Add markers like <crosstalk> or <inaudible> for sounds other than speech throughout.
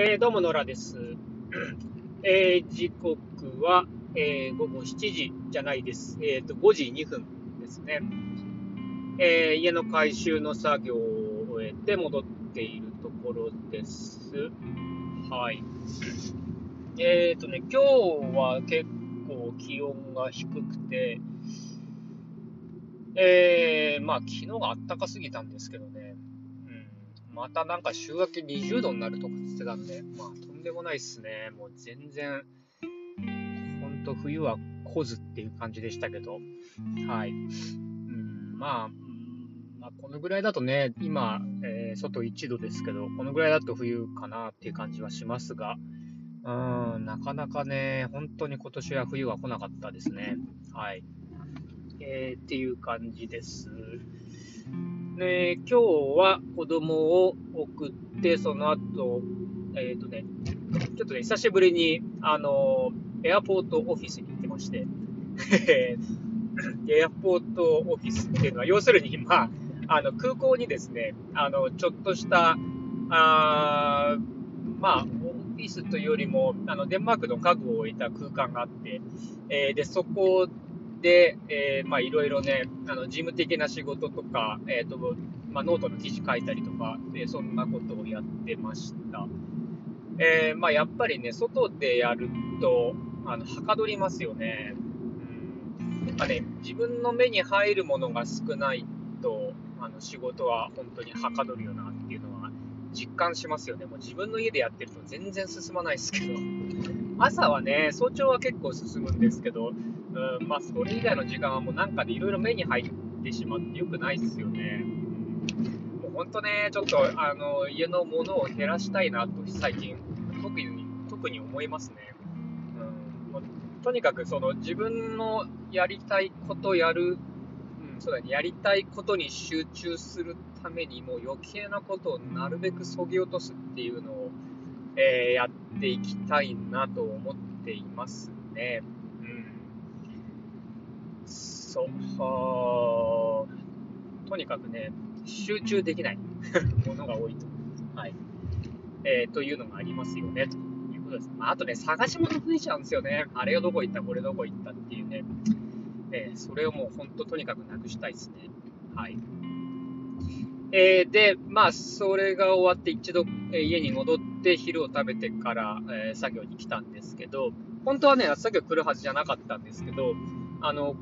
えーどうも、野良です。えー時刻は、えー午後7時じゃないです。えっ、と、5時2分ですね。えー家の改修の作業を終えて戻っているところです。はい。えっ、とね、今日は結構気温が低くて、えー、まあ、昨日が暖かすぎたんですけどね、またなんか週明け20度になるとか言ってたんで、まあ、とんでもないっすね。もう全然、ほんと冬は来ずっていう感じでしたけど、はい。うん、まあ、まあ、このぐらいだとね、今、えー外1度ですけど、このぐらいだと冬かなっていう感じはしますが、うん、なかなかね、本当に今年は冬は来なかったですね。はい。えーっていう感じです。ね、今日は子供を送って、その後、えっ、とね、ちょっとね、久しぶりに、あの、エアポートオフィスに行ってまして、<laughs> エアポートオフィスっていうのは、要するに、まあ、あの、空港にですね、あの、ちょっとした、あーまあ、オフィスというよりも、あの、デンマークの家具を置いた空間があって、えーで、そこで、えーまあ、いろいろね、あの、事務的な仕事とか、えっ、と、まあ、ノートの記事書いたりとか、で、そんなことをやってました。えーまあ、やっぱりね、外でやると、あの、はかどりますよね。うん。あね、自分の目に入るものが少ないと、あの、仕事は本当にはかどるよなっていうのは実感しますよね。もう自分の家でやってると全然進まないですけど。朝はね、早朝は結構進むんですけど、うん、まあ、それ以外の時間はもうなんかでいろいろ目に入ってしまってよくないですよね。もう本当ね、ちょっと、あの、家のものを減らしたいなと最近、特に、特に思いますね。うん、もうとにかく、その、自分のやりたいことやる、うん、そうだね、やりたいことに集中するために、もう余計なことをなるべくそぎ落とすっていうのを、えーやっていきたいなと思っていますね。うん。そう、とにかくね、集中できない <laughs> ものが多いと。はい。えーというのがありますよね、ということです。まあ、あとね、探し物増えちゃうんですよね。あれがどこ行った、これどこ行ったっていうね。えーそれをもう本当とにかくなくしたいですね。はい。えーで、まあ、それが終わって一度、え家に戻って昼を食べてから、えー作業に来たんですけど、本当はね、作業来るはずじゃなかったんですけど、あの、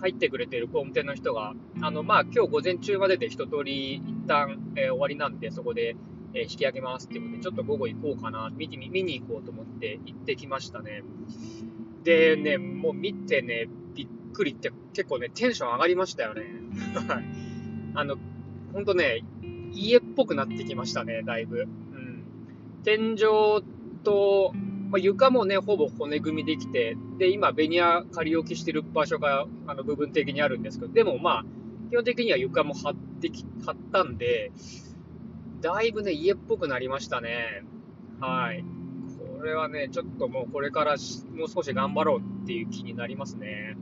入ってくれてる工務店の人が、あの、まあ、今日午前中までで一通り一旦、えー終わりなんで、そこで、えー引き上げますっていうことで、ちょっと午後行こうかな、見てみ、見に行こうと思って行ってきましたね。でね、もう見てね、びっくりって結構ね、テンション上がりましたよね。<laughs> はいあの、ほんとね、家っぽくなってきましたね、だいぶ。うん。天井と、まあ、床もね、ほぼ骨組みできて、で、今、ベニヤ仮置きしてる場所が、あの、部分的にあるんですけど、でもまあ、基本的には床も張ってき、張ったんで、だいぶね、家っぽくなりましたね。はい。これはね、ちょっともうこれからもう少し頑張ろうっていう気になりますね。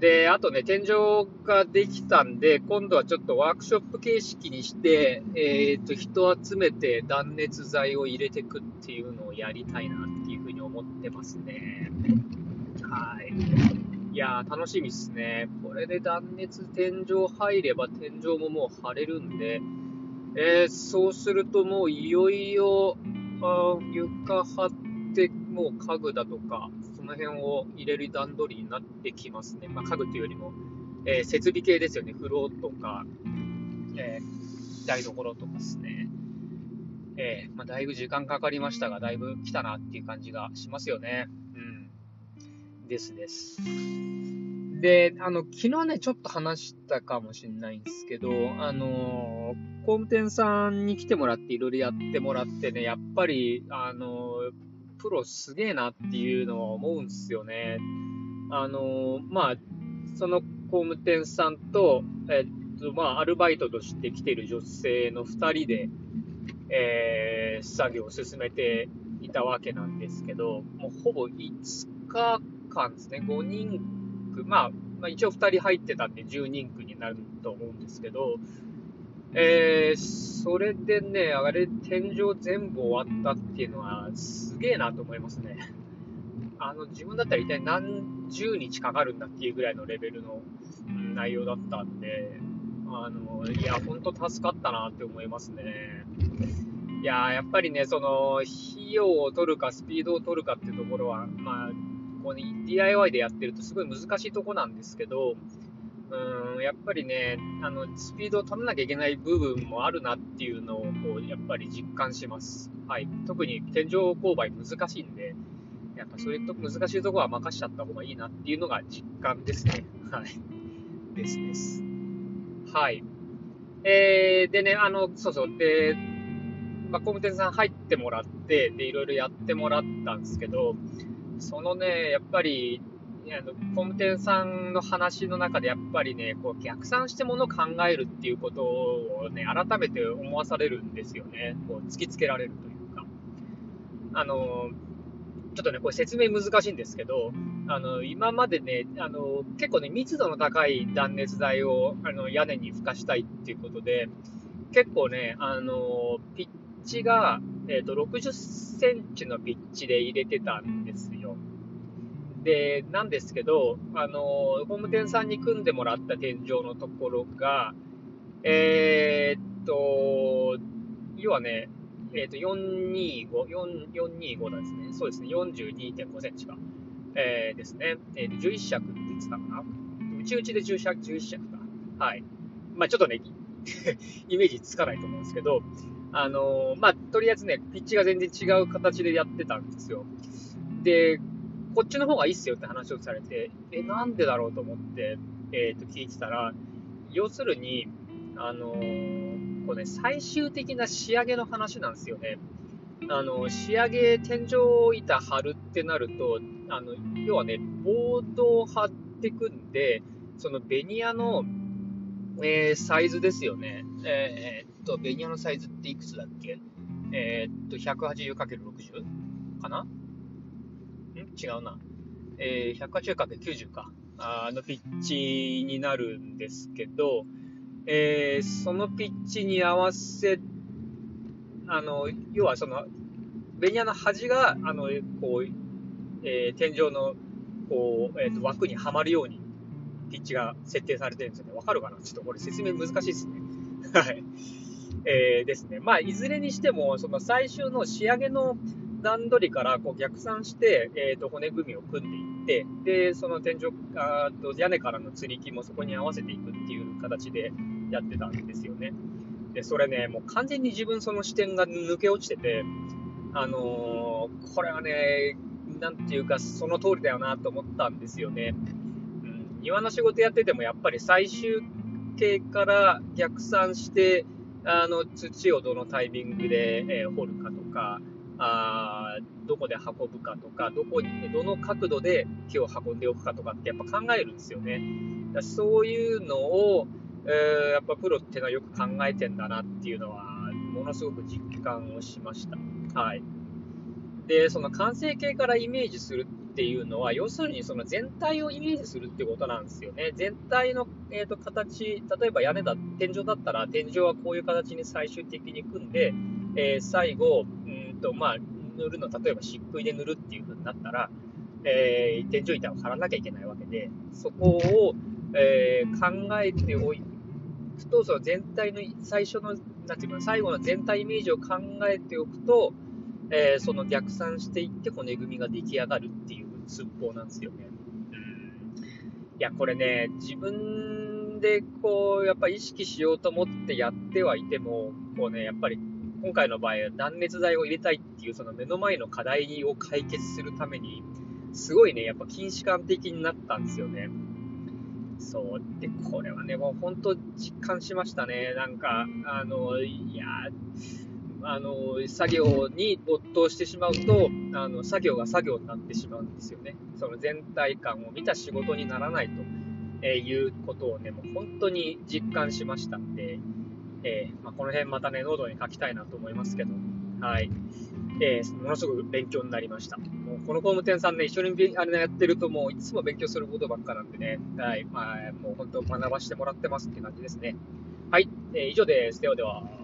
で、あとね、天井ができたんで、今度はちょっとワークショップ形式にして、えっ、と、人集めて断熱材を入れていくっていうのをやりたいなっていうふうに思ってますね。はい。いやー、楽しみっすね。これで断熱天井入れば天井ももう張れるんで、えーそうするともういよいよ、あ床張って、もう家具だとか、の辺を入れる段取りになってきますね。まあ、家具というよりも、えー設備系ですよね。風呂とか、えー台所とかですね。えーまあ、だいぶ時間かかりましたが、だいぶ来たなっていう感じがしますよね。うん。ですです。で、あの、昨日ね、ちょっと話したかもしれないんですけど、あのー、工務店さんに来てもらって、いろいろやってもらってね、やっぱり、あのー、プロすげえなっていうのは思うんですよね。あの、まあ、その工務店さんと、えっと、まあ、アルバイトとして来てる女性の2人で、えー作業を進めていたわけなんですけど、もうほぼ5日間ですね、5人区、まあ、まあ、一応2人入ってたんで10人区になると思うんですけど、えー、それでね、あれ、天井全部終わったっていうのは、すげえなと思いますね。あの、自分だったら一体何十日かかるんだっていうぐらいのレベルの、内容だったんで、あの、いや、ほんと助かったなって思いますね。いややっぱりね、その、費用を取るか、スピードを取るかっていうところは、まあ、こう DIY でやってるとすごい難しいとこなんですけど、うん、やっぱりね、あの、スピードを取らなきゃいけない部分もあるなっていうのを、こう、やっぱり実感します。はい。特に天井勾配難しいんで、やっぱそういうと難しいところは任しちゃった方がいいなっていうのが実感ですね。はい。ですです。はい。えー、でね、あの、そうそう。で、まあ、工務店さん入ってもらって、で、いろいろやってもらったんですけど、そのね、やっぱり、あの工務店さんの話の中でやっぱりね、こう逆算してものを考えるっていうことをね、改めて思わされるんですよね。こう突きつけられるというか。あの、ちょっとね、これ説明難しいんですけど、あの、今までね、あの、結構ね、密度の高い断熱材をあの屋根に付加したいっていうことで、結構ね、あの、ピッチが、えっ、ー、と、60センチのピッチで入れてたんですよ。で、なんですけど、あの、工務店さんに組んでもらった天井のところが、えー、っと、要はね、えっ、と、425、425ですね。そうですね、42.5センチか。えー、ですね。えー、11尺って言ってたかな。内々で10尺、11尺か。はい。まあちょっとね、<laughs> イメージつかないと思うんですけど、あの、まあとりあえずね、ピッチが全然違う形でやってたんですよ。で、こっちの方がいいっすよって話をされて、え、なんでだろうと思って、えっ、と、聞いてたら、要するに、あのーこね、最終的な仕上げの話なんですよね。あの、仕上げ、天井板張るってなると、あの、要はね、ボードを張ってくんで、そのベニヤの、えー、サイズですよね。えー、っと、ベニヤのサイズっていくつだっけ？えー、っと、180×60 かな？ん違うな。えー、180×90 か。あのピッチになるんですけど、えー、そのピッチに合わせ、あの、要はその、ベニヤの端が、あの、こう、えー、天井の、こう、えっ、ー、と、枠にはまるように、ピッチが設定されてるんですよね。わかるかな？ちょっとこれ説明難しいですね。<laughs> はい。えー、ですね。まあ、いずれにしても、その最終の仕上げの段取りからこう逆算して、えー、と骨組みを組んでいって、で、その天井、あと屋根からの吊り木もそこに合わせていくっていう形で、やってたんですよね。で、それね、もう完全に自分その視点が抜け落ちてて、あのー、これはね、なんていうか、その通りだよなと思ったんですよね。うん、庭の仕事やってても、やっぱり最終形から逆算して、あの土をどのタイミングで、えー、掘るかとか、あどこで運ぶかとか、どこに、どの角度で木を運んでおくかとかってやっぱ考えるんですよね。だそういうのを、えー、やっぱプロっていうのはよく考えてんだなっていうのは、ものすごく実感をしました。はい。で、その完成形からイメージするっていうのは、要するにその全体をイメージするってことなんですよね。全体の、えーと、形、例えば屋根だ、天井だったら、天井はこういう形に最終的に組んで、えー、最後、うんと、まあ、塗るの、例えば漆喰で塗るっていう風になったら、えー、天井板を張らなきゃいけないわけで、そこを、えー、考えておいくと、その全体の最初の、なんていうか、最後の全体イメージを考えておくと、えー、その逆算していって骨組みが出来上がるっていう寸法なんですよね。うん。いや、これね、自分でこう、やっぱ意識しようと思ってやってはいても、こうね、やっぱり今回の場合は断熱材を入れたいっていうその目の前の課題を解決するために、すごいね、やっぱ近視感的になったんですよね。そう。で、これはね、もう本当実感しましたね。なんか、あの、いや、あの、作業に没頭してしまうと、あの、作業が作業になってしまうんですよね。その全体感を見た仕事にならないということをね、もう本当に実感しましたんで、えー、まあ、この辺またね、ノートに書きたいなと思いますけど、はい。えー、ものすごく勉強になりました。もうこの工務店さんね、一緒にあれ、ね、やってると、もういつも勉強することばっかなんでね、はい、まあ、もう本当学ばせてもらってますって感じですね。はい、えー以上です。ではでは。